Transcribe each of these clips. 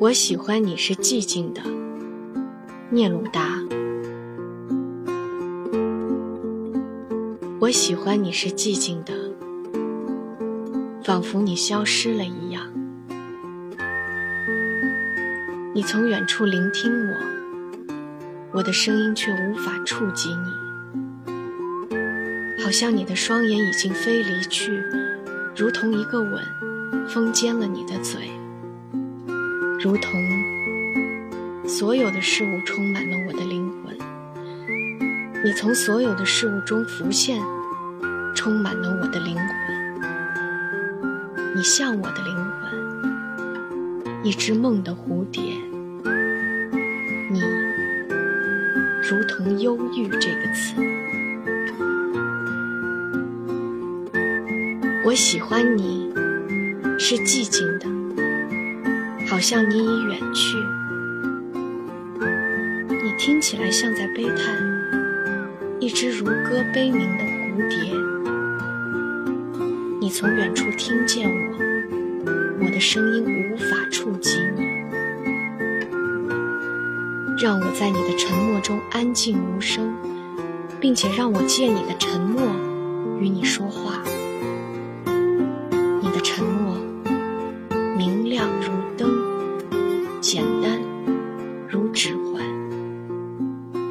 我喜欢你是寂静的，聂鲁达。我喜欢你是寂静的，仿佛你消失了一样。你从远处聆听我，我的声音却无法触及你，好像你的双眼已经飞离去，如同一个吻封缄了你的嘴。如同所有的事物充满了我的灵魂，你从所有的事物中浮现，充满了我的灵魂。你像我的灵魂，一只梦的蝴蝶。你如同忧郁这个词。我喜欢你，是寂静的。好像你已远去，你听起来像在悲叹，一只如歌悲鸣的蝴蝶。你从远处听见我，我的声音无法触及你，让我在你的沉默中安静无声，并且让我借你的沉默与你说话。如灯。简单如指环，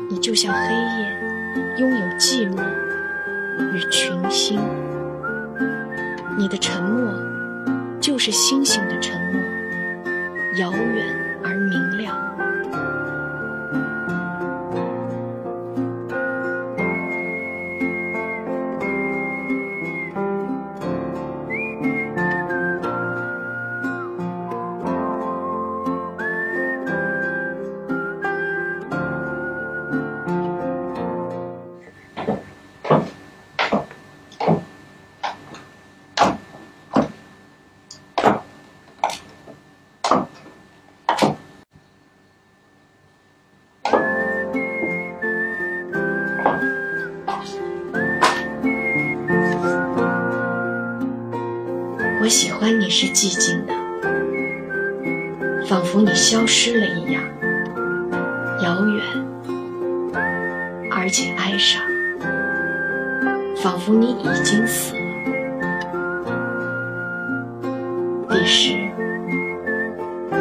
你就像黑夜，拥有寂寞与群星。你的沉默就是星星的沉默，遥远而明亮。我喜欢你是寂静的，仿佛你消失了一样，遥远而且哀伤，仿佛你已经死了。彼时，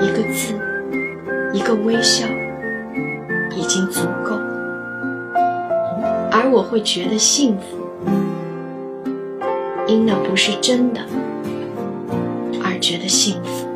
一个字，一个微笑，已经足够，而我会觉得幸福，因那不是真的。觉得幸福。